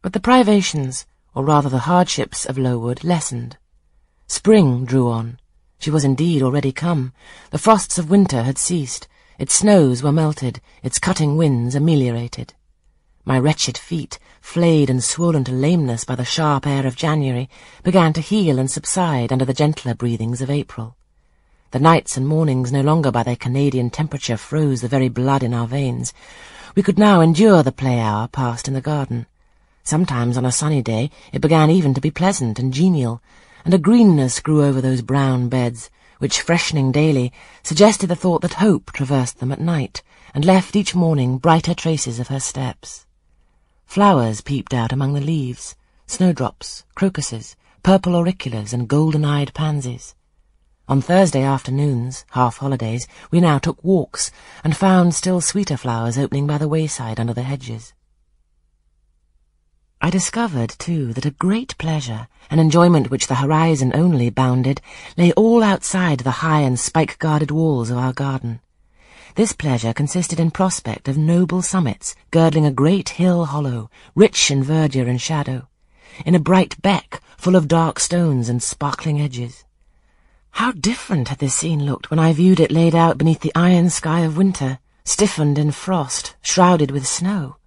But the privations, or rather the hardships of Lowood, lessened. Spring drew on. She was indeed already come. The frosts of winter had ceased. Its snows were melted, its cutting winds ameliorated. My wretched feet, flayed and swollen to lameness by the sharp air of January, began to heal and subside under the gentler breathings of April. The nights and mornings no longer by their Canadian temperature froze the very blood in our veins. We could now endure the play hour passed in the garden. Sometimes on a sunny day it began even to be pleasant and genial, and a greenness grew over those brown beds, which, freshening daily, suggested the thought that hope traversed them at night, and left each morning brighter traces of her steps. Flowers peeped out among the leaves, snowdrops, crocuses, purple auriculas, and golden-eyed pansies. On Thursday afternoons, half holidays, we now took walks, and found still sweeter flowers opening by the wayside under the hedges. I discovered, too, that a great pleasure, an enjoyment which the horizon only bounded, lay all outside the high and spike-guarded walls of our garden. This pleasure consisted in prospect of noble summits girdling a great hill hollow, rich in verdure and shadow, in a bright beck full of dark stones and sparkling edges. How different had this scene looked when I viewed it laid out beneath the iron sky of winter, stiffened in frost, shrouded with snow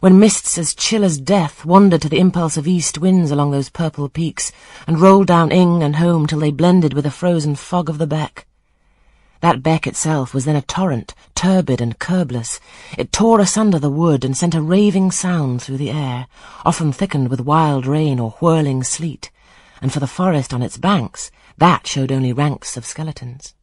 when mists as chill as death wandered to the impulse of east winds along those purple peaks, and rolled down Ing and holm till they blended with the frozen fog of the beck. That beck itself was then a torrent, turbid and curbless. It tore asunder the wood and sent a raving sound through the air, often thickened with wild rain or whirling sleet, and for the forest on its banks, that showed only ranks of skeletons.